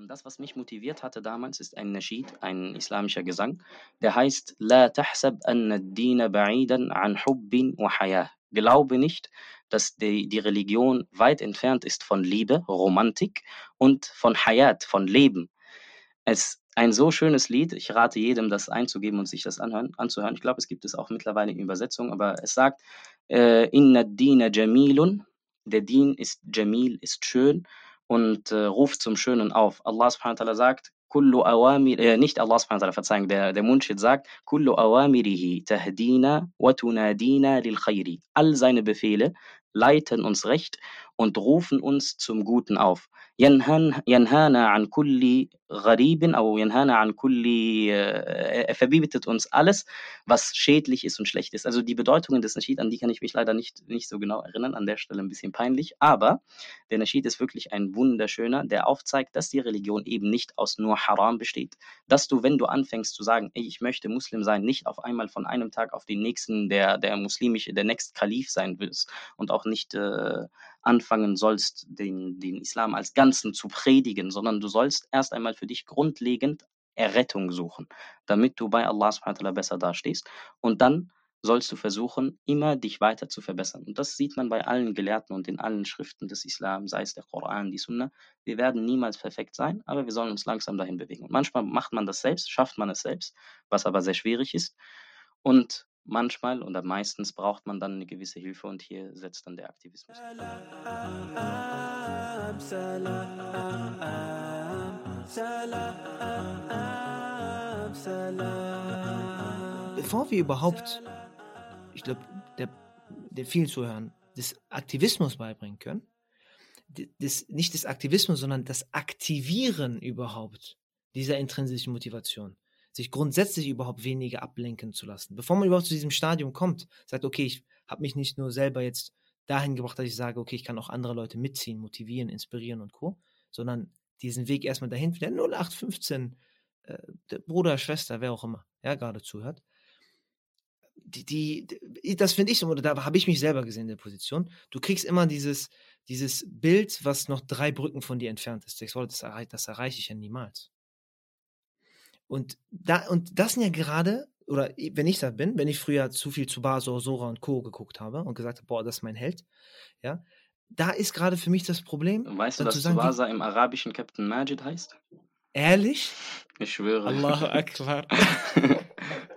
Ähm, das, was mich motiviert hatte damals, ist ein Nasheed, ein islamischer Gesang, der heißt La tahsab anna ad-dina ba'idan an hubbin wa hayah. Glaube nicht, dass die, die Religion weit entfernt ist von Liebe, Romantik und von Hayat, von Leben. Es ein so schönes Lied. Ich rate jedem, das einzugeben und sich das anhören, anzuhören. Ich glaube, es gibt es auch mittlerweile in Übersetzung, aber es sagt, äh, Inna dina jamilun, der Dien ist jamil, ist schön und äh, ruft zum Schönen auf. Allah subhanahu wa ta'ala sagt, kullu awamir, äh, nicht Allah subhanahu wa ta'ala, Verzeihung, der, der Munshid sagt, kullu awamirihi tahdina wa tunadina lil khayri. All seine Befehle leiten uns recht und rufen uns zum Guten auf. Yanhana an kulli gharibin, au yanhana an kulli, äh, er verbietet uns alles, was schädlich ist und schlecht ist. Also die Bedeutungen des Nasheed, an die kann ich mich leider nicht, nicht so genau erinnern, an der Stelle ein bisschen peinlich, aber der Nasheed ist wirklich ein wunderschöner, der aufzeigt, dass die Religion eben nicht aus nur Haram besteht. Dass du, wenn du anfängst zu sagen, ey, ich möchte Muslim sein, nicht auf einmal von einem Tag auf den nächsten der, der muslimische, der Next Kalif sein willst und auch nicht äh, anfangen sollst, den, den Islam als Ganzen zu predigen, sondern du sollst erst einmal für dich grundlegend Errettung suchen, damit du bei Allah subhanahu besser dastehst. Und dann sollst du versuchen, immer dich weiter zu verbessern. Und das sieht man bei allen Gelehrten und in allen Schriften des Islam, sei es der Koran, die Sunna. Wir werden niemals perfekt sein, aber wir sollen uns langsam dahin bewegen. Und manchmal macht man das selbst, schafft man es selbst, was aber sehr schwierig ist. Und Manchmal oder meistens braucht man dann eine gewisse Hilfe und hier setzt dann der Aktivismus. Bevor wir überhaupt, ich glaube, der, der vielen Zuhörern des Aktivismus beibringen können, des, nicht des Aktivismus, sondern das Aktivieren überhaupt dieser intrinsischen Motivation sich grundsätzlich überhaupt weniger ablenken zu lassen. Bevor man überhaupt zu diesem Stadium kommt, sagt, okay, ich habe mich nicht nur selber jetzt dahin gebracht, dass ich sage, okay, ich kann auch andere Leute mitziehen, motivieren, inspirieren und Co., sondern diesen Weg erstmal dahin, der 0815, äh, der Bruder, Schwester, wer auch immer, ja, gerade zuhört. Die, die, das finde ich, oder da habe ich mich selber gesehen in der Position. Du kriegst immer dieses, dieses Bild, was noch drei Brücken von dir entfernt ist. Das, das erreiche ich ja niemals. Und, da, und das sind ja gerade, oder wenn ich da bin, wenn ich früher zu viel zu Basor, Sora und Co. geguckt habe und gesagt habe, boah, das ist mein Held, ja, da ist gerade für mich das Problem. Weißt du, dass Tsubasa im arabischen Captain Majid heißt? Ehrlich? Ich schwöre. Allahu Akbar.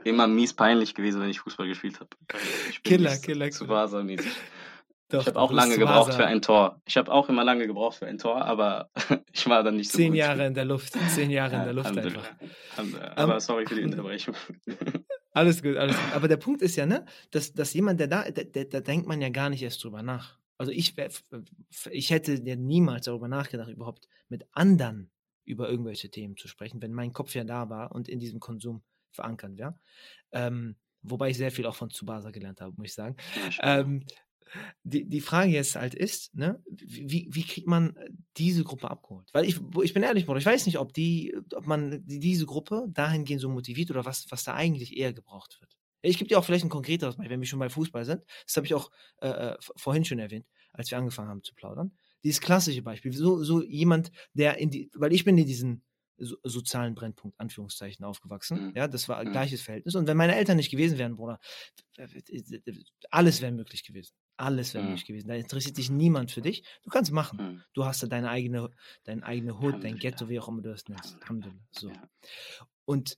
Immer mies peinlich gewesen, wenn ich Fußball gespielt habe. Killer, Killer. Tsubasa-mäßig. Doch, ich habe auch lange gebraucht für ein Tor. Ich habe auch immer lange gebraucht für ein Tor, aber ich war dann nicht so Zehn gut. Jahre in der Luft. Zehn Jahre in der Luft einfach. Aber um, sorry für die Unterbrechung. Alles gut, alles gut. Aber der Punkt ist ja, ne, dass, dass jemand, der da, da denkt man ja gar nicht erst drüber nach. Also ich, ich hätte ja niemals darüber nachgedacht, überhaupt mit anderen über irgendwelche Themen zu sprechen, wenn mein Kopf ja da war und in diesem Konsum verankert wäre. Ähm, wobei ich sehr viel auch von Tsubasa gelernt habe, muss ich sagen. Ja, ähm, die, die Frage jetzt halt ist, ne, wie, wie kriegt man äh, diese Gruppe abgeholt? Weil ich, ich bin ehrlich, Bruder, ich weiß nicht, ob die, ob man diese Gruppe dahingehend so motiviert oder was, was da eigentlich eher gebraucht wird. Ich gebe dir auch vielleicht ein konkreteres Beispiel, wenn wir schon bei Fußball sind. Das habe ich auch äh, äh vorhin schon erwähnt, als wir angefangen haben zu plaudern. Dieses klassische Beispiel, so, so jemand, der in die, weil ich bin in diesen so, sozialen Brennpunkt, Anführungszeichen, aufgewachsen. Mhm. Ja, das war ein mhm. gleiches Verhältnis. Und wenn meine Eltern nicht gewesen wären, Bruder, alles wäre möglich gewesen. Alles wäre mhm. möglich gewesen. Da interessiert sich niemand für dich. Du kannst machen. Mhm. Du hast da deine eigene, deine eigene Hut, dein Ghetto, wie auch immer du das nennst. So. Ja. Und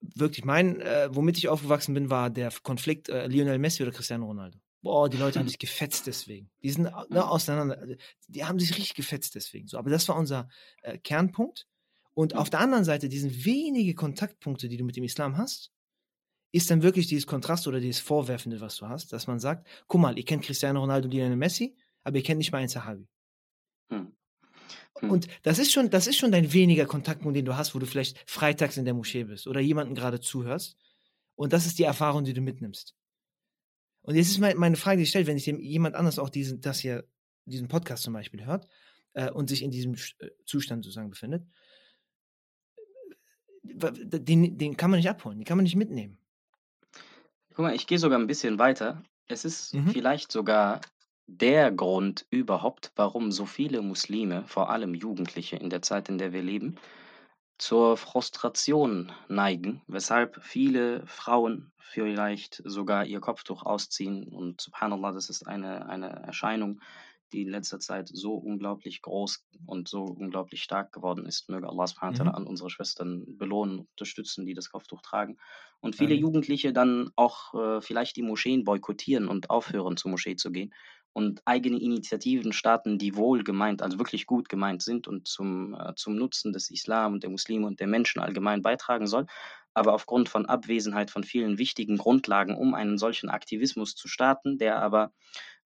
wirklich mein, äh, womit ich aufgewachsen bin, war der Konflikt äh, Lionel Messi oder Cristiano Ronaldo. Boah, die Leute haben sich gefetzt deswegen. Die sind ne, mhm. auseinander, die haben sich richtig gefetzt deswegen. So, aber das war unser äh, Kernpunkt. Und auf der anderen Seite, diesen wenige Kontaktpunkte, die du mit dem Islam hast, ist dann wirklich dieses Kontrast oder dieses Vorwerfende, was du hast, dass man sagt, guck mal, ihr kennt Cristiano Ronaldo und Lionel Messi, aber ihr kennt nicht mal einen Sahabi. Hm. Hm. Und das ist schon, das ist schon dein weniger Kontaktpunkt, den du hast, wo du vielleicht freitags in der Moschee bist oder jemanden gerade zuhörst. Und das ist die Erfahrung, die du mitnimmst. Und jetzt ist meine Frage, die ich stelle, wenn sich jemand anders auch diesen, das hier, diesen Podcast zum Beispiel hört äh, und sich in diesem äh, Zustand sozusagen befindet, den, den kann man nicht abholen, den kann man nicht mitnehmen. Guck mal, ich gehe sogar ein bisschen weiter. Es ist Mhm. vielleicht sogar der Grund überhaupt, warum so viele Muslime, vor allem Jugendliche in der Zeit, in der wir leben, zur Frustration neigen, weshalb viele Frauen vielleicht sogar ihr Kopftuch ausziehen. Und subhanallah, das ist eine, eine Erscheinung, die in letzter Zeit so unglaublich groß und so unglaublich stark geworden ist. Möge Allah subhanahu Mhm. an unsere Schwestern belohnen, unterstützen, die das Kopftuch tragen. Und viele Amin. Jugendliche dann auch äh, vielleicht die Moscheen boykottieren und aufhören, zur Moschee zu gehen und eigene Initiativen starten, die wohl gemeint, also wirklich gut gemeint sind und zum, äh, zum Nutzen des Islam und der Muslime und der Menschen allgemein beitragen soll, aber aufgrund von Abwesenheit von vielen wichtigen Grundlagen, um einen solchen Aktivismus zu starten, der aber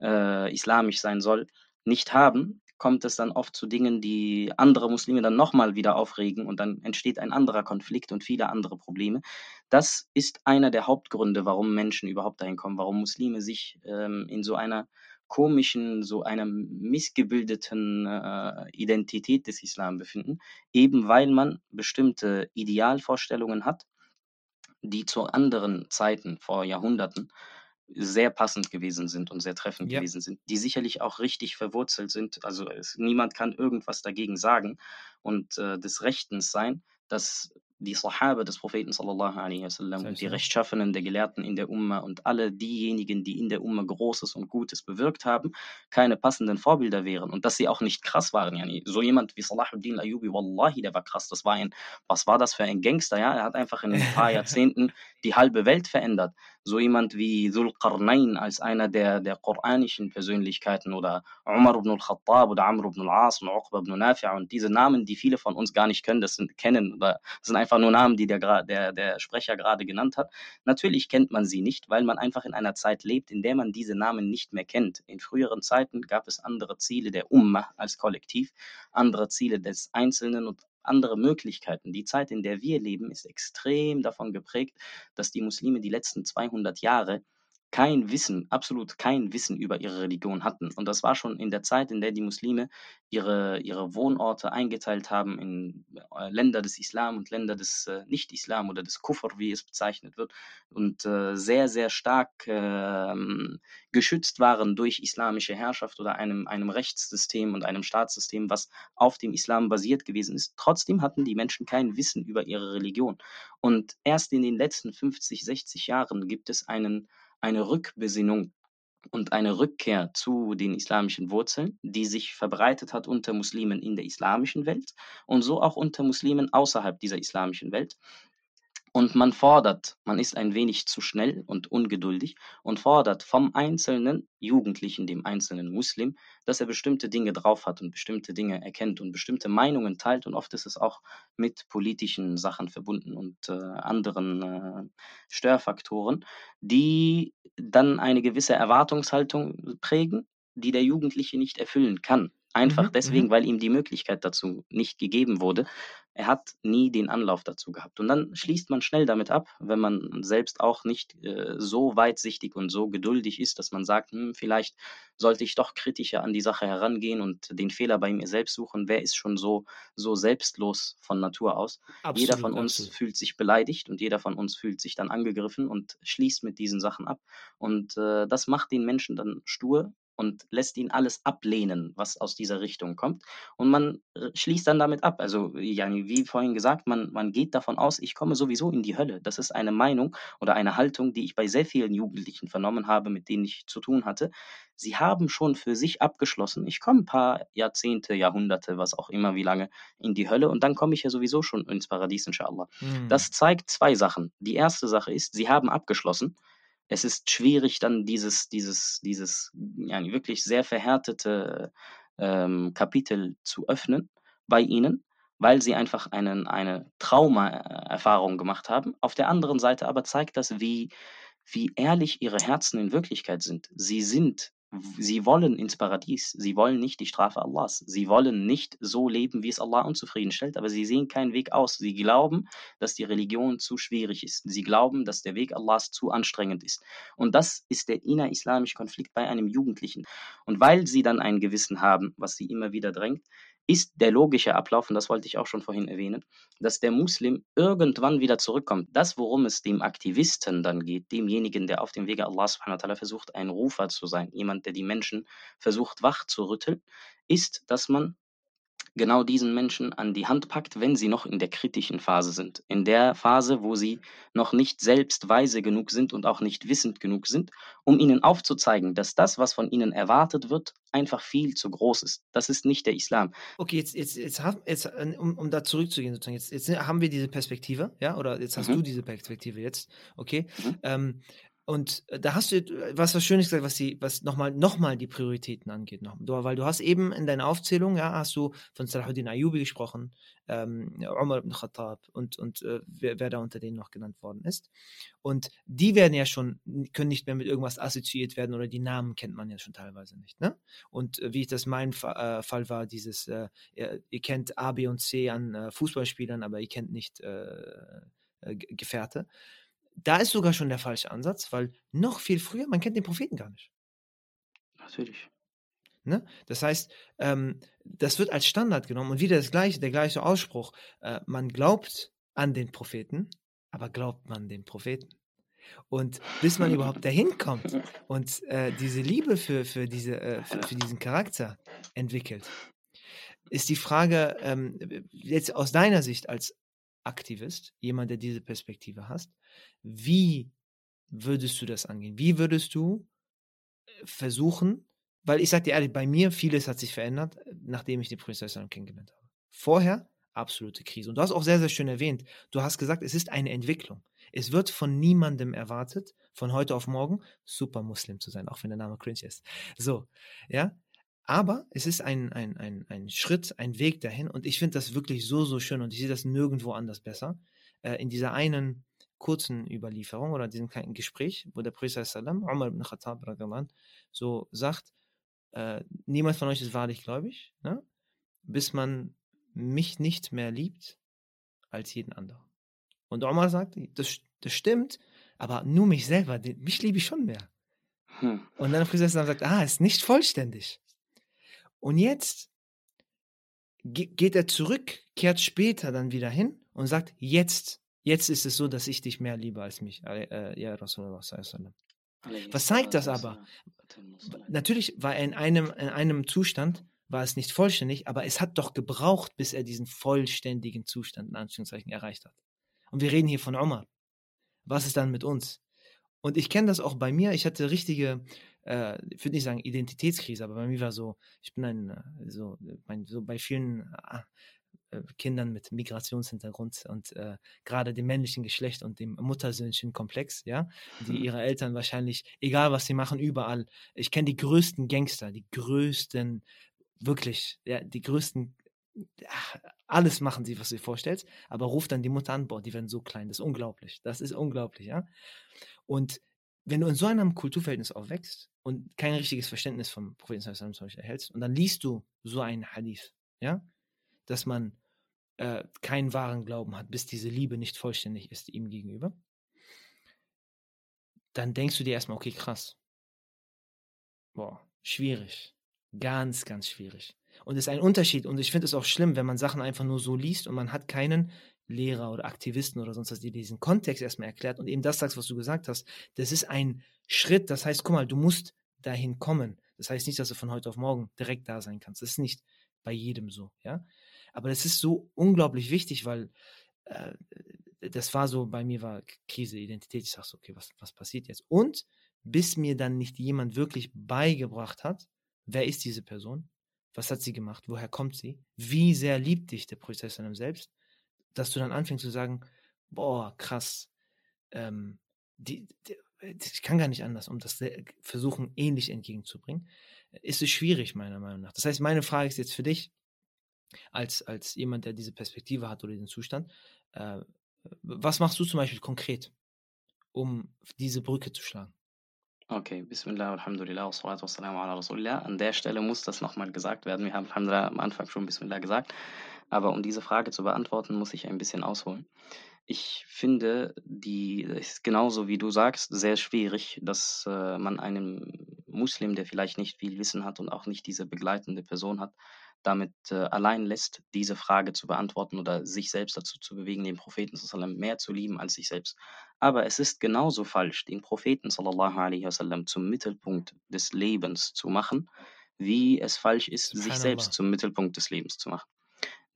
äh, islamisch sein soll, nicht haben, kommt es dann oft zu Dingen, die andere Muslime dann nochmal wieder aufregen und dann entsteht ein anderer Konflikt und viele andere Probleme. Das ist einer der Hauptgründe, warum Menschen überhaupt dahin kommen, warum Muslime sich ähm, in so einer komischen, so einer missgebildeten äh, Identität des Islam befinden, eben weil man bestimmte Idealvorstellungen hat, die zu anderen Zeiten vor Jahrhunderten sehr passend gewesen sind und sehr treffend Ja. gewesen sind, die sicherlich auch richtig verwurzelt sind. Also es, niemand kann irgendwas dagegen sagen und äh, des Rechtens sein, dass die Sahaba des Propheten sallallahu alaihi wasallam und die. Rechtschaffenen der Gelehrten in der Umma und alle diejenigen, die in der Umma Großes und Gutes bewirkt haben, keine passenden Vorbilder wären und dass sie auch nicht krass waren. Yani, so jemand wie Salahuddin Ayyubi, wallahi, der war krass. Das war ein, was war das für ein Gangster? Ja, er hat einfach in ein paar Jahrzehnten die halbe Welt verändert. So jemand wie Dhul Qarnayn als einer der, der koranischen Persönlichkeiten oder Umar ibn al-Khattab oder Amr ibn al-As und Uqba ibn Nafi' und diese Namen, die viele von uns gar nicht können, das sind kennen oder das sind einfach nur Namen, die der, der, der Sprecher gerade genannt hat. Natürlich kennt man sie nicht, weil man einfach in einer Zeit lebt, in der man diese Namen nicht mehr kennt. In früheren Zeiten gab es andere Ziele der Umma als Kollektiv, andere Ziele des Einzelnen und andere Möglichkeiten. Die Zeit, in der wir leben, ist extrem davon geprägt, dass die Muslime die letzten 200 Jahre kein Wissen, absolut kein Wissen über ihre Religion hatten. Und das war schon in der Zeit, in der die Muslime ihre, ihre Wohnorte eingeteilt haben in äh, Länder des Islam und Länder des äh, Nicht-Islam oder des Kufr, wie es bezeichnet wird, und äh, sehr, sehr stark ähm, geschützt waren durch islamische Herrschaft oder einem, einem Rechtssystem und einem Staatssystem, was auf dem Islam basiert gewesen ist. Trotzdem hatten die Menschen kein Wissen über ihre Religion. Und erst in den letzten 50, 60 Jahren gibt es einen, eine Rückbesinnung und eine Rückkehr zu den islamischen Wurzeln, die sich verbreitet hat unter Muslimen in der islamischen Welt und so auch unter Muslimen außerhalb dieser islamischen Welt. Und man fordert, man ist ein wenig zu schnell und ungeduldig und fordert vom einzelnen Jugendlichen, dem einzelnen Muslim, dass er bestimmte Dinge drauf hat und bestimmte Dinge erkennt und bestimmte Meinungen teilt. Und oft ist es auch mit politischen Sachen verbunden und äh, anderen äh, Störfaktoren, die dann eine gewisse Erwartungshaltung prägen, die der Jugendliche nicht erfüllen kann. Einfach Mhm, deswegen, mhm. weil ihm die Möglichkeit dazu nicht gegeben wurde. Er hat nie den Anlauf dazu gehabt. Und dann schließt man schnell damit ab, wenn man selbst auch nicht äh, so weitsichtig und so geduldig ist, dass man sagt, hm, vielleicht sollte ich doch kritischer an die Sache herangehen und den Fehler bei mir selbst suchen. Wer ist schon so, so selbstlos von Natur aus? jeder von Absolut, uns absolut. fühlt sich beleidigt und jeder von uns fühlt sich dann angegriffen und schließt mit diesen Sachen ab. Und äh, das macht den Menschen dann stur und lässt ihn alles ablehnen, was aus dieser Richtung kommt. Und man äh, schließt dann damit ab. Also, wie vorhin gesagt, man, man geht davon aus, ich komme sowieso in die Hölle. Das ist eine Meinung oder eine Haltung, die ich bei sehr vielen Jugendlichen vernommen habe, mit denen ich zu tun hatte. Sie haben schon für sich abgeschlossen, ich komme ein paar Jahrzehnte, Jahrhunderte, was auch immer, wie lange, in die Hölle und dann komme ich ja sowieso schon ins Paradies, inshallah. Hm. Das zeigt zwei Sachen. Die erste Sache ist, sie haben abgeschlossen. Es ist schwierig, dann dieses, dieses, dieses ja, wirklich sehr verhärtete ähm, Kapitel zu öffnen bei ihnen, weil sie einfach einen, eine Trauma-Erfahrung gemacht haben. Auf der anderen Seite aber zeigt das, wie, wie ehrlich ihre Herzen in Wirklichkeit sind. Sie sind, sie wollen ins Paradies, sie wollen nicht die Strafe Allahs, sie wollen nicht so leben, wie es Allah unzufriedenstellt, aber sie sehen keinen Weg aus. Sie glauben, dass die Religion zu schwierig ist. Sie glauben, dass der Weg Allahs zu anstrengend ist. Und das ist der innerislamische Konflikt bei einem Jugendlichen. Und weil sie dann ein Gewissen haben, was sie immer wieder drängt, ist der logische Ablauf, und das wollte ich auch schon vorhin erwähnen, dass der Muslim irgendwann wieder zurückkommt. Das, worum es dem Aktivisten dann geht, demjenigen, der auf dem Wege Allah subhanahu wa ta'ala versucht, ein Rufer zu sein, jemand, der die Menschen versucht wach zu rütteln, ist, dass man genau diesen Menschen an die Hand packt, wenn sie noch in der kritischen Phase sind. In der Phase, wo sie noch nicht selbst weise genug sind und auch nicht wissend genug sind, um ihnen aufzuzeigen, dass das, was von ihnen erwartet wird, einfach viel zu groß ist. Das ist nicht der Islam. Okay, jetzt, jetzt, jetzt, jetzt um, um da zurückzugehen, sozusagen, jetzt, jetzt haben wir diese Perspektive, ja, oder jetzt hast mhm. du diese Perspektive jetzt, okay. Mhm. Ähm, und äh, da hast du was, was Schönes gesagt, was was nochmal, nochmal die Prioritäten angeht. Noch. Weil du hast eben in deiner Aufzählung, ja, hast du von Salahuddin Ayubi gesprochen, ähm, Umar ibn Khattab und, und äh, wer, wer, da unter denen noch genannt worden ist. Und die werden ja schon, können nicht mehr mit irgendwas assoziiert werden oder die Namen kennt man ja schon teilweise nicht. Ne? Und äh, wie ich das mein äh, Fall war, dieses, äh, ihr, ihr, kennt A, B und C an äh, Fußballspielern, aber ihr kennt nicht Gefährte da ist sogar schon der falsche Ansatz, weil noch viel früher, man kennt den Propheten gar nicht. Natürlich. Ne? Das heißt, ähm, das wird als Standard genommen und wieder das gleiche, der gleiche Ausspruch. Äh, man glaubt an den Propheten, aber glaubt man den Propheten? Und bis man überhaupt dahin kommt und äh, diese Liebe für, für, diese, äh, für, für, diesen Charakter entwickelt, ist die Frage, ähm, jetzt aus deiner Sicht als Aktivist, jemand, der diese Perspektive hast, wie würdest du das angehen? Wie würdest du äh, versuchen, weil ich sage dir ehrlich, bei mir vieles hat sich verändert, nachdem ich den Professor kennengelernt habe. Vorher absolute Krise. Und du hast auch sehr, sehr schön erwähnt, du hast gesagt, es ist eine Entwicklung. Es wird von niemandem erwartet, von heute auf morgen super Muslim zu sein, auch wenn der Name cringe ist. So, ja. Aber es ist ein, ein, ein, ein Schritt, ein Weg dahin und ich finde das wirklich so, so schön und ich sehe das nirgendwo anders besser. Äh, in dieser einen kurzen Überlieferung oder diesem kleinen Gespräch, wo der Prophet sallam, Umar ibn Khattab so sagt, äh, niemand von euch ist wahrlich gläubig, ne? bis man mich nicht mehr liebt als jeden anderen. Und Omar sagt, das, das stimmt, aber nur mich selber, mich liebe ich schon mehr. Hm. Und dann der Prophet sagt, ah, ist nicht vollständig. Und jetzt geht er zurück, kehrt später dann wieder hin und sagt, jetzt Jetzt ist es so, dass ich dich mehr liebe als mich. Äh, ja, Rasulullah. Was zeigt das aber? Natürlich war er in einem, in einem Zustand, war es nicht vollständig, aber es hat doch gebraucht, bis er diesen vollständigen Zustand in Anführungszeichen erreicht hat. Und wir reden hier von Omar. Was ist dann mit uns? Und ich kenne das auch bei mir. Ich hatte richtige, äh, ich würde nicht sagen Identitätskrise, aber bei mir war so, ich bin ein, äh, so, mein, so bei vielen ah, äh, Kindern mit Migrationshintergrund und äh, gerade dem männlichen Geschlecht und dem Muttersöhnchen-Komplex, ja, die mhm. ihre Eltern wahrscheinlich, egal was sie machen, überall. Ich kenne die größten Gangster, die größten, wirklich, ja, die größten, alles machen sie, was du dir vorstellst, aber ruft dann die Mutter an, boah, die werden so klein, das ist unglaublich, das ist unglaublich, ja. Und wenn du in so einem Kulturverhältnis aufwächst und kein richtiges Verständnis vom Propheten zum Beispiel erhältst und dann liest du so einen Hadith, ja, dass man äh, keinen wahren Glauben hat, bis diese Liebe nicht vollständig ist ihm gegenüber, dann denkst du dir erstmal, okay, krass. Boah, schwierig. Ganz, ganz schwierig. Und es ist ein Unterschied. Und ich finde es auch schlimm, wenn man Sachen einfach nur so liest und man hat keinen Lehrer oder Aktivisten oder sonst was, die diesen Kontext erstmal erklärt und eben das sagst, was du gesagt hast. Das ist ein Schritt. Das heißt, guck mal, du musst dahin kommen. Das heißt nicht, dass du von heute auf morgen direkt da sein kannst. Das ist nicht bei jedem so, ja. Aber das ist so unglaublich wichtig, weil äh, das war so, bei mir war Krise, Identität. Ich sag so, okay, was, was passiert jetzt? Und bis mir dann nicht jemand wirklich beigebracht hat, wer ist diese Person? Was hat sie gemacht? Woher kommt sie? Wie sehr liebt dich der Prozess an selbst? Dass du dann anfängst zu sagen, boah, krass, ähm, die, die, ich kann gar nicht anders, um das versuchen, ähnlich entgegenzubringen, ist es schwierig, meiner Meinung nach. Das heißt, meine Frage ist jetzt für dich, als, als jemand, der diese Perspektive hat oder den Zustand. Äh, was machst du zum Beispiel konkret, um diese Brücke zu schlagen? Okay, Bismillah, Alhamdulillah, wassalatu wassalamu ala Rasulillah. An der Stelle muss das nochmal gesagt werden. Wir haben Alhamdulillah am Anfang schon Bismillah gesagt. Aber um diese Frage zu beantworten, muss ich ein bisschen ausholen. Ich finde, die ist genauso wie du sagst, sehr schwierig, dass äh, man einem Muslim, der vielleicht nicht viel Wissen hat und auch nicht diese begleitende Person hat, damit äh, allein lässt, diese Frage zu beantworten oder sich selbst dazu zu bewegen, den Propheten sallam, mehr zu lieben als sich selbst. Aber es ist genauso falsch, den Propheten sallallahu alaihi wasallam zum Mittelpunkt des Lebens zu machen, wie es falsch ist, sich selbst zum Mittelpunkt des Lebens zu machen.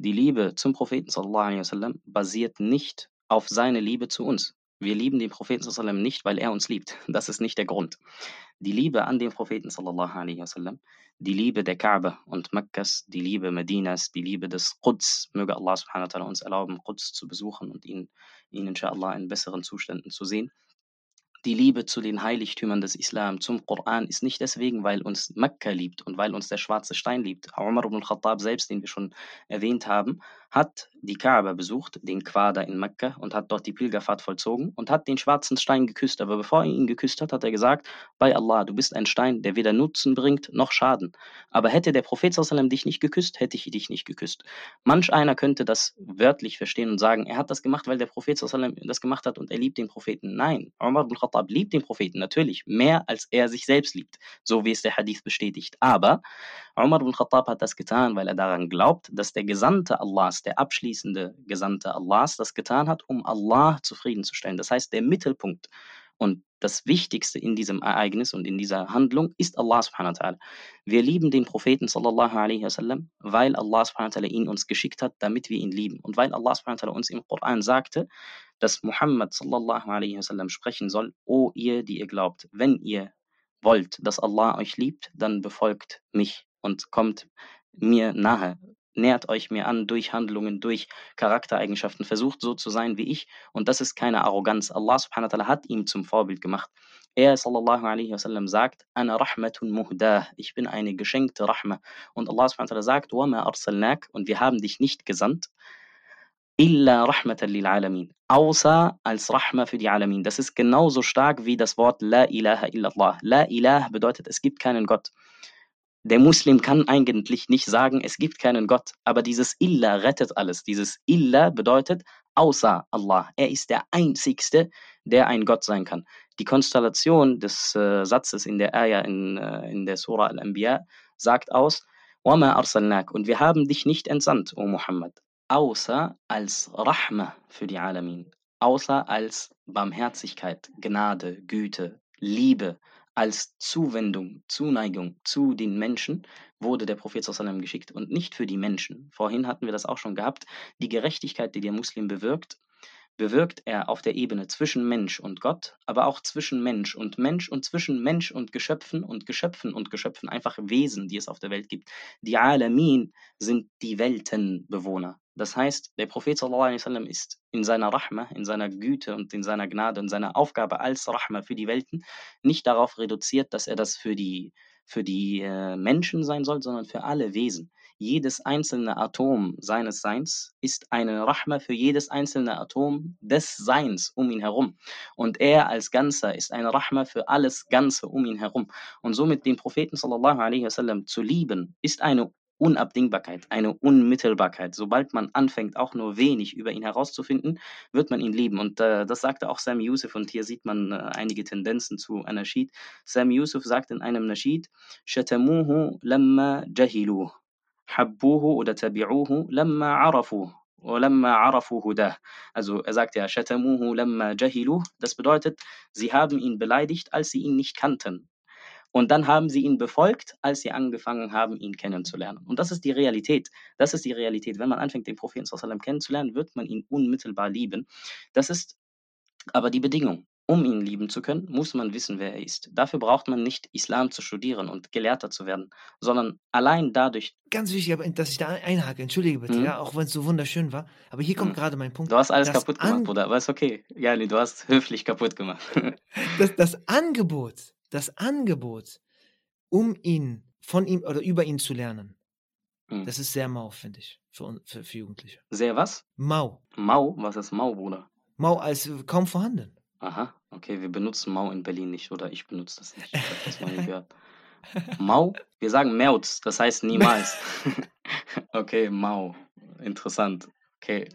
Die Liebe zum Propheten sallallahu wasallam basiert nicht auf seine Liebe zu uns. Wir lieben den Propheten sallallahu nicht, weil er uns liebt. Das ist nicht der Grund. Die Liebe an den Propheten sallallahu wasallam, die Liebe der Kaaba und Mekkas, die Liebe Medinas, die Liebe des Quds, möge Allah subhanahu wa uns erlauben, Quds zu besuchen und ihn, ihn inshallah in besseren Zuständen zu sehen. Die Liebe zu den Heiligtümern des Islam, zum Koran, ist nicht deswegen, weil uns Mekka liebt und weil uns der schwarze Stein liebt. Umar ibn Khattab selbst, den wir schon erwähnt haben, hat die Kaaba besucht, den Quader in Mekka, und hat dort die Pilgerfahrt vollzogen und hat den schwarzen Stein geküsst. Aber bevor er ihn geküsst hat, hat er gesagt, bei Allah, du bist ein Stein, der weder Nutzen bringt noch Schaden. Aber hätte der Prophet sallam dich nicht geküsst, hätte ich dich nicht geküsst. Manch einer könnte das wörtlich verstehen und sagen, er hat das gemacht, weil der Prophet sallam das gemacht hat und er liebt den Propheten. Nein, Umar ibn Khattab liebt den Propheten natürlich mehr, als er sich selbst liebt, so wie es der Hadith bestätigt. Aber Umar ibn Khattab hat das getan, weil er daran glaubt, dass der Gesandte Allahs, der abschließende Gesandte Allahs, das getan hat, um Allah zufriedenzustellen. Das heißt, der Mittelpunkt und das Wichtigste in diesem Ereignis und in dieser Handlung ist Allah subhanahu wa ta'ala. Wir lieben den Propheten sallallahu alaihi wasallam, weil Allah subhanahu wa ta'ala ihn uns geschickt hat, damit wir ihn lieben. Und weil Allah subhanahu wa ta'ala uns im Koran sagte, dass Muhammad sallallahu alaihi wasallam sprechen soll, O ihr, die ihr glaubt, wenn ihr wollt, dass Allah euch liebt, dann befolgt mich und kommt mir nahe, nähert euch mir an durch Handlungen, durch Charaktereigenschaften, versucht so zu sein wie ich und das ist keine Arroganz. Allah subhanahu wa ta'ala hat ihm zum Vorbild gemacht. Er sallallahu alaihi wasallam sagt, Ana rahmatun muhdah, ich bin eine geschenkte Rahma und Allah subhanahu wa ta'ala sagt, Wa ma arsalnak und wir haben dich nicht gesandt, illa rahmatan lil alamin, außer als Rahma für die Alamin. Das ist genauso stark wie das Wort La ilaha illallah. La ilah bedeutet, es gibt keinen Gott Der Muslim kann eigentlich nicht sagen, es gibt keinen Gott, aber dieses Illa rettet alles. Dieses Illa bedeutet außer Allah. Er ist der Einzigste, der ein Gott sein kann. Die Konstellation des äh, Satzes in der Ayah in, äh, in der Surah Al-Anbiya sagt aus, وَمَا أَرْسَلْنَاكَ Und wir haben dich nicht entsandt, O Muhammad, außer als Rahma für die Alamin, außer als Barmherzigkeit, Gnade, Güte, Liebe, als Zuwendung, Zuneigung zu den Menschen wurde der Prophet geschickt und nicht für die Menschen. Vorhin hatten wir das auch schon gehabt. Die Gerechtigkeit, die der Muslim bewirkt, bewirkt er auf der Ebene zwischen Mensch und Gott, aber auch zwischen Mensch und Mensch und zwischen Mensch und Geschöpfen und Geschöpfen und Geschöpfen, einfach Wesen, die es auf der Welt gibt. Die Alamin sind die Weltenbewohner. Das heißt, der Prophet sallam, ist in seiner Rahma, in seiner Güte und in seiner Gnade und seiner Aufgabe als Rahma für die Welten nicht darauf reduziert, dass er das für die, für die äh, Menschen sein soll, sondern für alle Wesen. Jedes einzelne Atom seines Seins ist eine Rahma für jedes einzelne Atom des Seins um ihn herum. Und er als Ganzer ist eine Rahma für alles Ganze um ihn herum. Und somit den Propheten sallallahu alaihi wasallam zu lieben, ist eine Unabdingbarkeit, eine Unmittelbarkeit. Sobald man anfängt, auch nur wenig über ihn herauszufinden, wird man ihn lieben. Und äh, das sagte auch Sam Yusuf, und hier sieht man äh, einige Tendenzen zu Anashid. Sam Yusuf sagt in einem Nashid, Shatamuhu lamma jahilu, habbuhu oder tabi'uhu lamma arafu. Also er sagt ja, Shatamuhu lamma jahilu. Das bedeutet, sie haben ihn beleidigt, als sie ihn nicht kannten. Und dann haben sie ihn befolgt, als sie angefangen haben, ihn kennenzulernen. Und das ist die Realität. Das ist die Realität. Wenn man anfängt, den Propheten kennenzulernen, wird man ihn unmittelbar lieben. Das ist aber die Bedingung. Um ihn lieben zu können, muss man wissen, wer er ist. Dafür braucht man nicht Islam zu studieren und Gelehrter zu werden, sondern allein dadurch. Ganz wichtig, dass ich da einhake, entschuldige bitte, mhm. ja, auch wenn es so wunderschön war. Aber hier kommt mhm. gerade mein Punkt. Du hast alles kaputt gemacht, Bruder, aber ist okay. Ja, nee, du hast höflich kaputt gemacht. das, das Angebot das Angebot, um ihn, von ihm oder über ihn zu lernen, hm. das ist sehr mau, finde ich, für, für, für, Jugendliche. Sehr was? Mau. Mau? Was ist mau, Bruder? Mau als kaum vorhanden. Aha, okay, wir benutzen Mau in Berlin nicht oder ich benutze das nicht. Ich habe das mal gehört. Mau? Wir sagen Merz, das heißt niemals. okay, Mau. Interessant. Okay.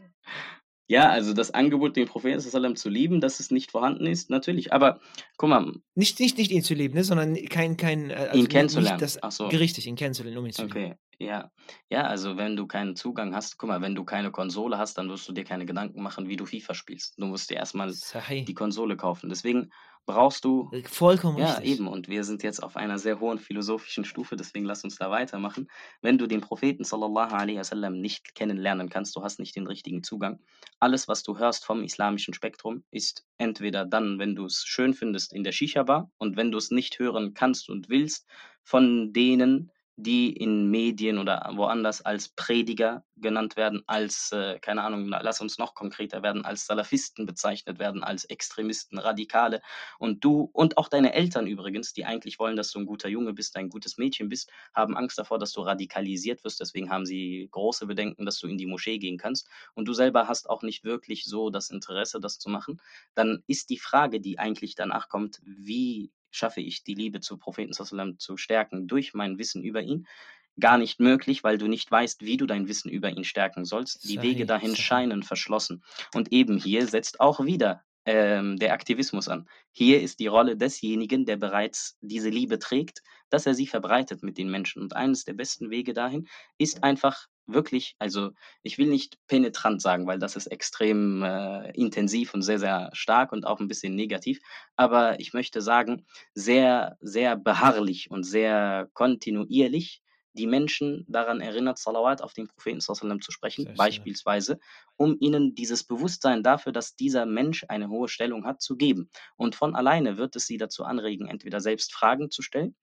Ja, also das Angebot, den Propheten sallam zu lieben, dass es nicht vorhanden ist, natürlich. Aber guck mal, Nicht, nicht, nicht ihn zu lieben, ne, sondern kein, kein, äh, also ihn kennenzulernen. das Ach so. richtig, ihn kennenzulernen, um ihn zu lieben. Okay, ja. Ja, also wenn du keinen Zugang hast, guck mal, wenn du keine Konsole hast, dann wirst du dir keine Gedanken machen, wie du FIFA spielst. Du musst dir erstmal Sahih. die Konsole kaufen. Deswegen brauchst du Vollkommen ja, richtig. eben. Und wir sind jetzt auf einer sehr hohen philosophischen Stufe, deswegen lass uns da weitermachen. Wenn du den Propheten sallallahu alaihi wasallam nicht kennenlernen kannst, du hast nicht den richtigen Zugang. Alles, was du hörst vom islamischen Spektrum, ist entweder dann, wenn du es schön findest, in der Shisha-Bar und wenn du es nicht hören kannst und willst, von denen, die in Medien oder woanders als Prediger genannt werden, als, äh, keine Ahnung, lass uns noch konkreter werden, als Salafisten bezeichnet werden, als Extremisten, Radikale. Und du und auch deine Eltern übrigens, die eigentlich wollen, dass du ein guter Junge bist, ein gutes Mädchen bist, haben Angst davor, dass du radikalisiert wirst. Deswegen haben sie große Bedenken, dass du in die Moschee gehen kannst. Und du selber hast auch nicht wirklich so das Interesse, das zu machen. Dann ist die Frage, die eigentlich danach kommt, wie schaffe ich die Liebe zu Propheten zu stärken durch mein Wissen über ihn, gar nicht möglich, weil du nicht weißt, wie du dein Wissen über ihn stärken sollst. Die Wege dahin scheinen verschlossen. Und eben hier setzt auch wieder ähm, der Aktivismus an. Hier ist die Rolle desjenigen, der bereits diese Liebe trägt, dass er sie verbreitet mit den Menschen. Und eines der besten Wege dahin ist einfach wirklich, also ich will nicht penetrant sagen, weil das ist extrem äh, intensiv und sehr, sehr stark und auch ein bisschen negativ, aber ich möchte sagen, sehr, sehr beharrlich und sehr kontinuierlich die Menschen daran erinnert, Salawat auf den Propheten sallam zu sprechen, Sehr beispielsweise, um ihnen dieses Bewusstsein dafür, dass dieser Mensch eine hohe Stellung hat, zu geben. Und von alleine wird es sie dazu anregen, entweder selbst Fragen zu stellen,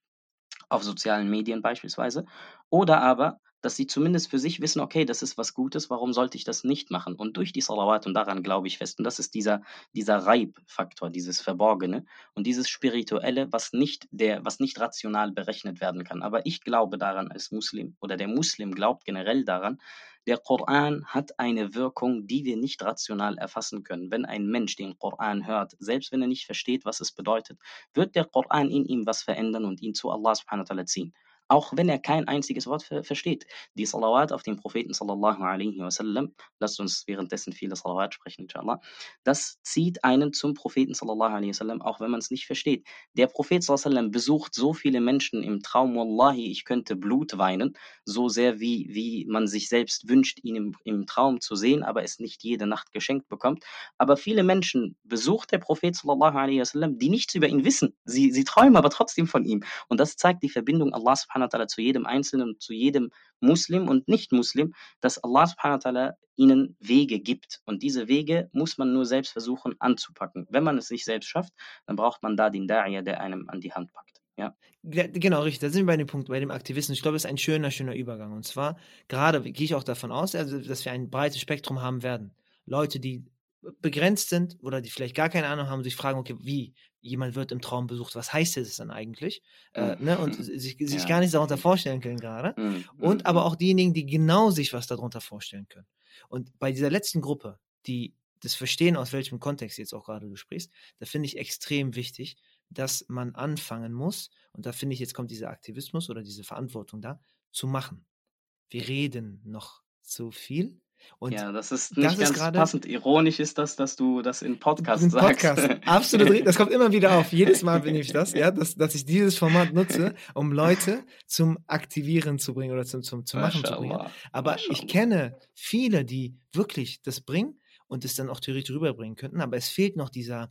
auf sozialen Medien beispielsweise, oder aber, dass sie zumindest für sich wissen, okay, das ist was Gutes, warum sollte ich das nicht machen? Und durch die Salawat, und daran glaube ich fest, und das ist dieser, dieser Reib-Faktor, dieses Verborgene und dieses Spirituelle, was nicht, der, was nicht rational berechnet werden kann. Aber ich glaube daran als Muslim, oder der Muslim glaubt generell daran, der Koran hat eine Wirkung, die wir nicht rational erfassen können. Wenn ein Mensch den Koran hört, selbst wenn er nicht versteht, was es bedeutet, wird der Koran in ihm was verändern und ihn zu Allah subhanahu wa ta'ala ziehen. Auch wenn er kein einziges Wort ver versteht. Die Salawat auf den Propheten sallallahu alaihi wasallam, lasst uns währenddessen viele Salawat sprechen, inshallah, das zieht einen zum Propheten sallallahu alaihi wasallam, auch wenn man es nicht versteht. Der Prophet sallallahu alaihi wasallam besucht so viele Menschen im Traum, wallahi, ich könnte Blut weinen, so sehr wie, wie man sich selbst wünscht, ihn im, im Traum zu sehen, aber es nicht jede Nacht geschenkt bekommt. Aber viele Menschen besucht der Prophet sallallahu alaihi wasallam, die nichts über ihn wissen. Sie, sie träumen aber trotzdem von ihm. Und das zeigt die Verbindung Allah subhanahu wa ta'ala zu jedem Einzelnen, zu jedem Muslim und Nicht-Muslim, dass Allah subhanahu wa ihnen Wege gibt. Und diese Wege muss man nur selbst versuchen anzupacken. Wenn man es nicht selbst schafft, dann braucht man da den Da'iyah, der einem an die Hand packt. Ja, Genau, richtig. Da sind wir bei dem Punkt, bei dem Aktivisten. Ich glaube, das ist ein schöner, schöner Übergang. Und zwar, gerade gehe ich auch davon aus, also, dass wir ein breites Spektrum haben werden. Leute, die begrenzt sind oder die vielleicht gar keine Ahnung haben, sich fragen, okay, wie jemand wird im Traum besucht, was heißt das dann eigentlich? Äh, ne? Und sich, sich Ja. gar nichts darunter vorstellen können gerade. Mm, Und aber mm. auch diejenigen, die genau sich was darunter vorstellen können. Und bei dieser letzten Gruppe, die das Verstehen, aus welchem Kontext jetzt auch gerade du sprichst, da finde ich extrem wichtig, dass man anfangen muss, und da finde ich, jetzt kommt dieser Aktivismus oder diese Verantwortung da, zu machen. Wir reden noch zu viel. Und ja, das ist das nicht ist ganz gerade- passend. Ironisch ist das, dass du das in Podcast sagst. Podcast. Absolut. Das kommt immer wieder auf. Jedes Mal bin ich das, ja, dass, dass ich dieses Format nutze, um Leute zum Aktivieren zu bringen oder zum, zum, zum Machen zu bringen. Aber ich kenne viele, die wirklich das bringen und es dann auch theoretisch rüberbringen könnten, aber es fehlt noch dieser,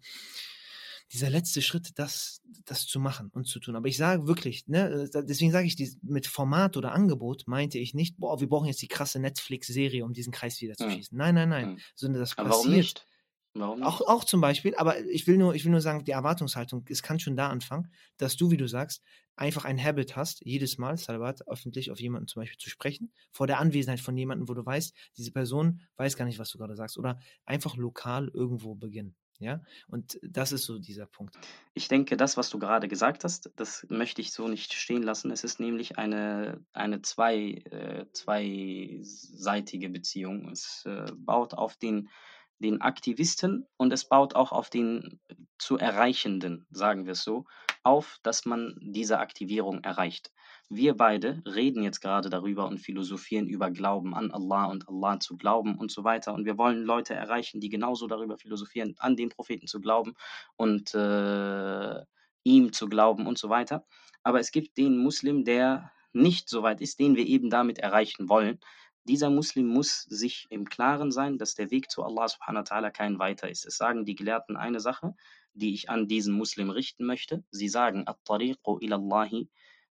dieser letzte Schritt, das, das zu machen und zu tun. Aber ich sage wirklich, ne, äh, deswegen sage ich, mit Format oder Angebot meinte ich nicht, boah, wir brauchen jetzt die krasse Netflix-Serie, um diesen Kreis wieder zu Hm. schließen. Nein, nein, nein. Hm. Sondern das passiert. warum nicht? Warum nicht? Auch, auch zum Beispiel, aber ich will nur, ich will nur sagen, die Erwartungshaltung, es kann schon da anfangen, dass du, wie du sagst, einfach ein Habit hast, jedes Mal, Salvat, öffentlich auf jemanden zum Beispiel zu sprechen, vor der Anwesenheit von jemandem, wo du weißt, diese Person weiß gar nicht, was du gerade sagst, oder einfach lokal irgendwo beginnen. Ja, und das ist so dieser Punkt. Ich denke, das, was du gerade gesagt hast, das möchte ich so nicht stehen lassen. Es ist nämlich eine, eine zwei, äh, zweiseitige Beziehung. Es äh, baut auf den, den Aktivisten und es baut auch auf den zu Erreichenden, sagen wir es so, auf, dass man diese Aktivierung erreicht. Wir beide reden jetzt gerade darüber und philosophieren über Glauben an Allah und Allah zu glauben und so weiter. Und wir wollen Leute erreichen, die genauso darüber philosophieren, an den Propheten zu glauben und äh, ihm zu glauben und so weiter. Aber es gibt den Muslim, der nicht so weit ist, den wir eben damit erreichen wollen. Dieser Muslim muss sich im Klaren sein, dass der Weg zu Allah subhanahu wa ta'ala kein weiter ist. Es sagen die Gelehrten eine Sache, die ich an diesen Muslim richten möchte. Sie sagen, At-tariqu ila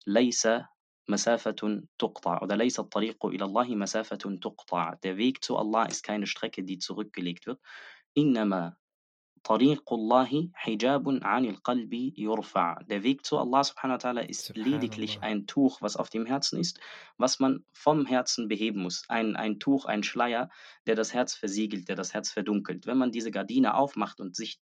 Allahi laysa masafatun tuqta oder laysa at-tariqu ila Allahi masafatun tuqta. Der Weg zu Allah ist keine Strecke, die zurückgelegt wird. Innama Tariqullahi hijabun anil qalbi yurfa. Der Weg zu Allah subhanahu wa ta'ala ist lediglich ein Tuch, was auf dem Herzen ist, was man vom Herzen beheben muss. Ein, ein Tuch, ein Schleier, der das Herz versiegelt, der das Herz verdunkelt. Wenn man diese Gardine aufmacht und sich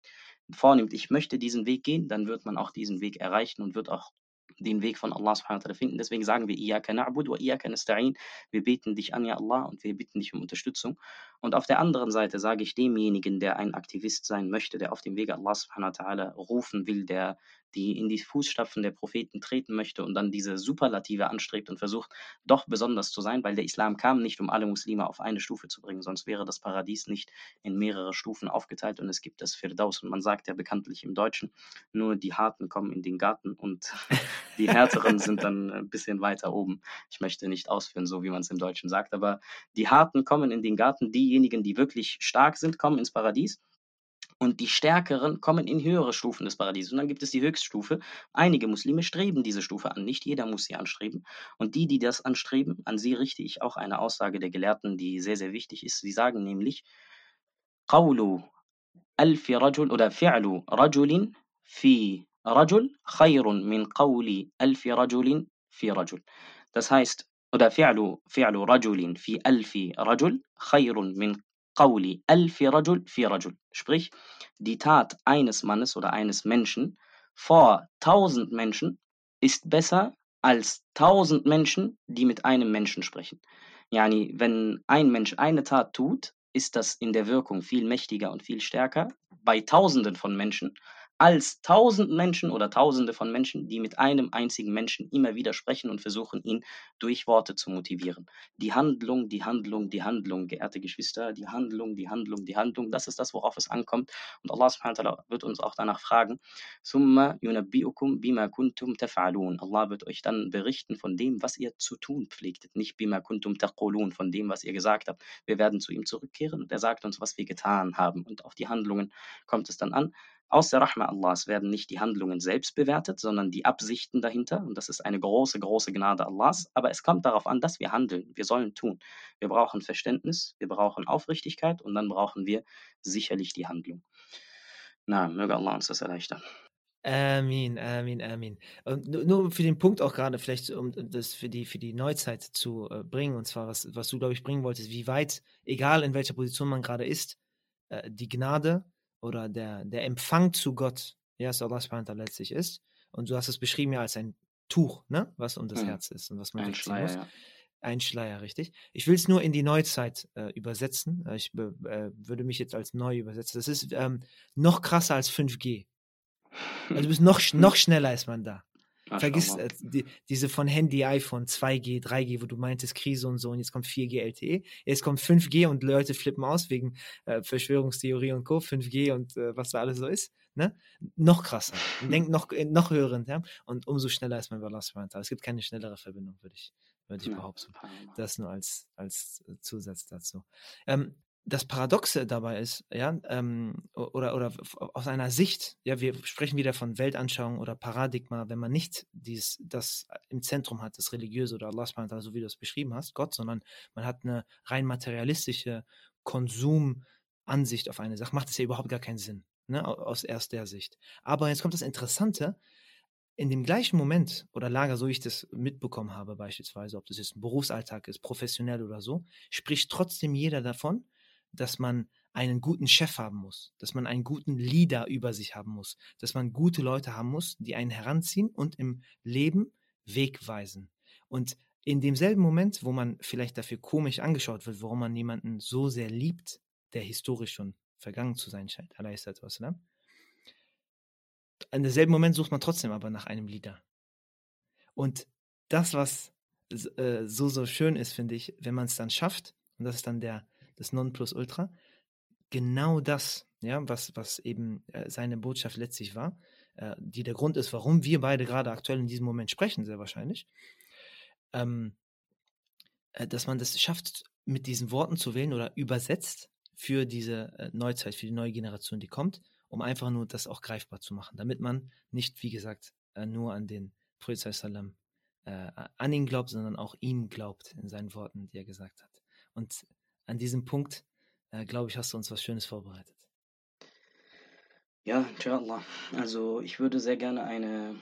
vornimmt, ich möchte diesen Weg gehen, dann wird man auch diesen Weg erreichen und wird auch den Weg von Allah subhanahu wa ta'ala finden. Deswegen sagen wir, Iyaka na'bud wa Iyaka nasta'in. Wir beten dich an, ja Allah, und wir bitten dich um Unterstützung. Und auf der anderen Seite sage ich demjenigen, der ein Aktivist sein möchte, der auf dem Wege Allah subhanahu wa ta'ala rufen will, der die in die Fußstapfen der Propheten treten möchte und dann diese Superlative anstrebt und versucht, doch besonders zu sein, weil der Islam kam nicht, um alle Muslime auf eine Stufe zu bringen, sonst wäre das Paradies nicht in mehrere Stufen aufgeteilt und es gibt das Firdaus. Und man sagt ja bekanntlich im Deutschen, nur die Harten kommen in den Garten und die Härteren sind dann ein bisschen weiter oben. Ich möchte nicht ausführen, so wie man es im Deutschen sagt, aber die Harten kommen in den Garten, diejenigen, die wirklich stark sind, kommen ins Paradies. Und die Stärkeren kommen in höhere Stufen des Paradieses. Und dann gibt es die Höchststufe. Einige Muslime streben diese Stufe an. Nicht jeder muss sie anstreben. Und die, die das anstreben, an sie richte ich auch eine Aussage der Gelehrten, die sehr, sehr wichtig ist. Sie sagen nämlich, قول ألف رجل oder فعل رجل في Rajul khayrun min qawli alfi rajulin fi rajul. Das heißt, oder fi'lu, fi'lu rajulin fi alfi rajul khayrun min qawli alfi rajul fi rajul. Sprich, die Tat eines Mannes oder eines Menschen vor tausend Menschen ist besser als tausend Menschen, die mit einem Menschen sprechen. Yani, wenn ein Mensch eine Tat tut, ist das in der Wirkung viel mächtiger und viel stärker bei Tausenden von Menschen, als tausend Menschen oder Tausende von Menschen, die mit einem einzigen Menschen immer wieder sprechen und versuchen, ihn durch Worte zu motivieren. Die Handlung, die Handlung, die Handlung, geehrte Geschwister, die Handlung, die Handlung, die Handlung, das ist das, worauf es ankommt. Und Allah subhanahu wa wird uns auch danach fragen, Summa yunabbi'ukum bima kuntum taf'alun. Allah wird euch dann berichten von dem, was ihr zu tun pflegtet, nicht bima kuntum taqulun, von dem, was ihr gesagt habt. Wir werden zu ihm zurückkehren und er sagt uns, was wir getan haben. Und auf die Handlungen kommt es dann an. Aus der Rahma Allahs werden nicht die Handlungen selbst bewertet, sondern die Absichten dahinter. Und das ist eine große, große Gnade Allahs. Aber es kommt darauf an, dass wir handeln. Wir sollen tun. Wir brauchen Verständnis, wir brauchen Aufrichtigkeit und dann brauchen wir sicherlich die Handlung. Na, möge Allah uns das erleichtern. Amin, Amin, Amin. Und nu- nur für den Punkt auch gerade, vielleicht um das für die, für die Neuzeit zu äh, bringen, und zwar, was, was du, glaube ich, bringen wolltest, wie weit, egal in welcher Position man gerade ist, äh, die Gnade oder der, der Empfang zu Gott, ja, es Allah subhanahu letztlich ist. Und du hast es beschrieben ja als ein Tuch, ne, was um das Mhm. Herz ist und was man Ein Schleier, muss. ja. Ein Schleier, richtig. Ich will es nur in die Neuzeit äh, übersetzen. Äh, ich be- äh, würde mich jetzt als neu übersetzen. Das ist ähm, noch krasser als 5G. Also du bist noch, noch schneller ist man da. Vergiss Mashallah. äh, die, diese von Handy, iPhone, 2G, 3G, wo du meintest Krise und so und jetzt kommt 4G LTE. Jetzt kommt 5G und Leute flippen aus wegen äh, Verschwörungstheorie und Co. 5G und äh, was da alles so ist. Ne? Noch krasser. Und denkt noch, äh, noch höheren. Ja? Und umso schneller ist subhanahu wa ta'ala. Es gibt keine schnellere Verbindung, würde ich, würde ich behaupten. Das nur als, als äh, Zusatz dazu. Ähm, das Paradoxe dabei ist, ja, ähm, oder, oder aus einer Sicht, ja, wir sprechen wieder von Weltanschauung oder Paradigma, wenn man nicht dies, das im Zentrum hat, das Religiöse oder Allah, subhanahu so wie du es beschrieben hast, Gott, sondern man hat eine rein materialistische Konsumansicht auf eine Sache, macht es ja überhaupt gar keinen Sinn, ne, au- aus erst der Sicht. Aber jetzt kommt das Interessante, in dem gleichen Moment oder Lager, so ich das mitbekommen habe, beispielsweise, ob das jetzt ein Berufsalltag ist, professionell oder so, spricht trotzdem jeder davon, dass man einen guten Chef haben muss, dass man einen guten Leader über sich haben muss, dass man gute Leute haben muss, die einen heranziehen und im Leben Weg weisen. Und in demselben Moment, wo man vielleicht dafür komisch angeschaut wird, warum man jemanden so sehr liebt, der historisch schon vergangen zu sein scheint, wassalam, in demselben Moment sucht man trotzdem aber nach einem Leader. Und das, was äh, so, so schön ist, finde ich, wenn man es dann schafft, und das ist dann der, das Nonplusultra, genau das, ja, was, was eben äh, seine Botschaft letztlich war, äh, die der Grund ist, warum wir beide gerade aktuell in diesem Moment sprechen, sehr wahrscheinlich, ähm, äh, dass man das schafft, mit diesen Worten zu wählen oder übersetzt für diese äh, Neuzeit, für die neue Generation, die kommt, um einfach nur das auch greifbar zu machen, damit man nicht, wie gesagt, äh, nur an den Prophet sallam äh, an ihn glaubt, sondern auch ihm glaubt in seinen Worten, die er gesagt hat. Und an diesem Punkt, äh, glaube ich, hast du uns was Schönes vorbereitet. Ja, inshallah. Also ich würde sehr gerne eine,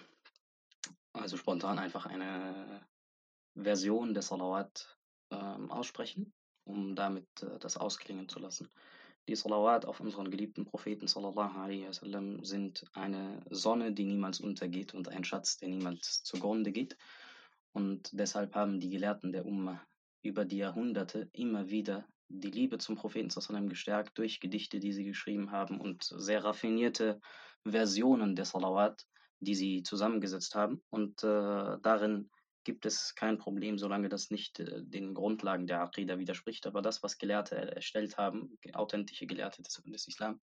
also spontan einfach eine Version des Salawat ähm, aussprechen, um damit äh, das ausklingen zu lassen. Die Salawat auf unseren geliebten Propheten sallallahu alaihi wasallam sind eine Sonne, die niemals untergeht und ein Schatz, der niemals zugrunde geht. Und deshalb haben die Gelehrten der Umma über die Jahrhunderte immer wieder die Liebe zum Propheten gestärkt durch Gedichte, die sie geschrieben haben und sehr raffinierte Versionen der Salawat, die sie zusammengesetzt haben. Und äh, darin gibt es kein Problem, solange das nicht äh, den Grundlagen der Aqidah widerspricht. Aber das, was Gelehrte erstellt haben, authentische Gelehrte des, des Islam,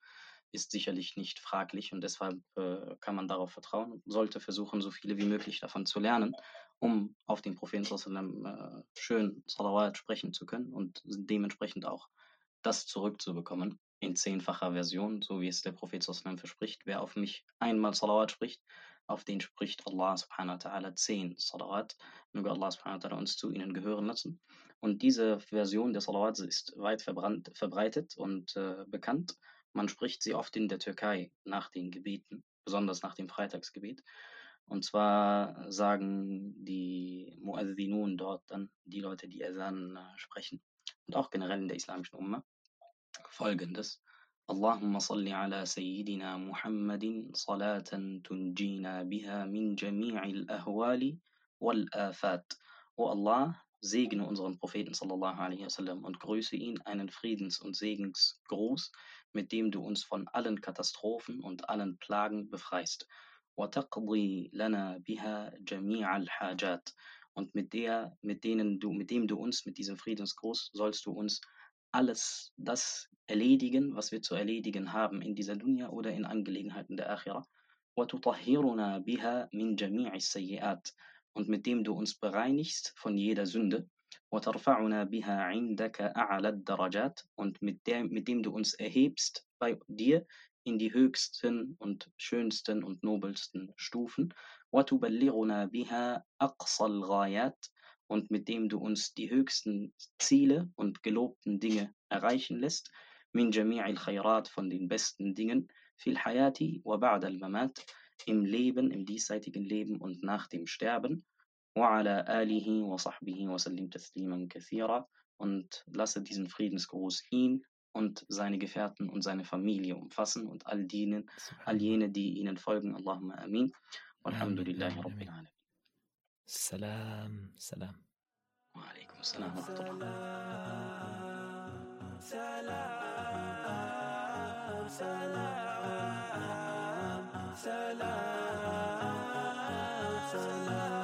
ist sicherlich nicht fraglich und deshalb äh, kann man darauf vertrauen und sollte versuchen, so viele wie möglich davon zu lernen, um auf den Propheten äh, schön Salawat sprechen zu können und dementsprechend auch das zurückzubekommen in zehnfacher Version, so wie es der Prophet verspricht. Wer auf mich einmal Salawat spricht, auf den spricht Allah subhanahu wa ta'ala zehn Salawat. Möge Allah subhanahu wa ta'ala uns zu ihnen gehören lassen. Und diese Version der Salawat ist weit verbreitet und äh, bekannt. Man spricht sie oft in der Türkei nach den Gebeten, besonders nach dem Freitagsgebet. Und zwar sagen die Muazzинun dort dann, die Leute, die Azan äh, sprechen, und auch generell in der islamischen Umma, folgendes. اللهم صل على سيدنا محمد صلاة تنجينا بها من جميع الأهوال والآفات. O Allah, segne unseren Propheten sallallahu alaihi wasallam und grüße ihn einen Friedens- und Segensgruß, mit dem du uns von allen Katastrophen und allen Plagen befreist. وتقضي لنا بها جميع الحاجات und mit der, mit denen du, mit dem du uns, mit diesem Friedensgruß, sollst du uns alles das erledigen, was wir zu erledigen haben in dieser Dunya oder in Angelegenheiten der Akhira. وَتُطَهِّرُنَا بِهَا مِنْ جَمِيعِ السَّيِّئَاتِ Und mit dem du uns bereinigst von jeder Sünde. وَتَرْفَعُنَا بِهَا عِنْدَكَ أَعْلَى الدَّرَجَاتِ Und mit, der, mit dem du uns erhebst bei dir in die höchsten und schönsten und nobelsten Stufen. وَتُبَلِّغُنَا بِهَا أَقْصَى الْغَايَاتِ und mit dem du uns die höchsten Ziele und gelobten Dinge erreichen lässt, min jami'il khayrat von den besten Dingen, fil hayati wa ba'd al mamat, im Leben, im diesseitigen Leben und nach dem Sterben, wa ala alihi wa sahbihi wa sallim tasliman kathira, und lasse diesen Friedensgruß ihn und seine Gefährten und seine Familie umfassen und all, denen, all jene, die ihnen folgen. Allahumma amin. Walhamdulillahi Rabbil Alamin. Salam, salam. Wa alaikum salam wa rahmatullah. Salam, salam, salam, salam.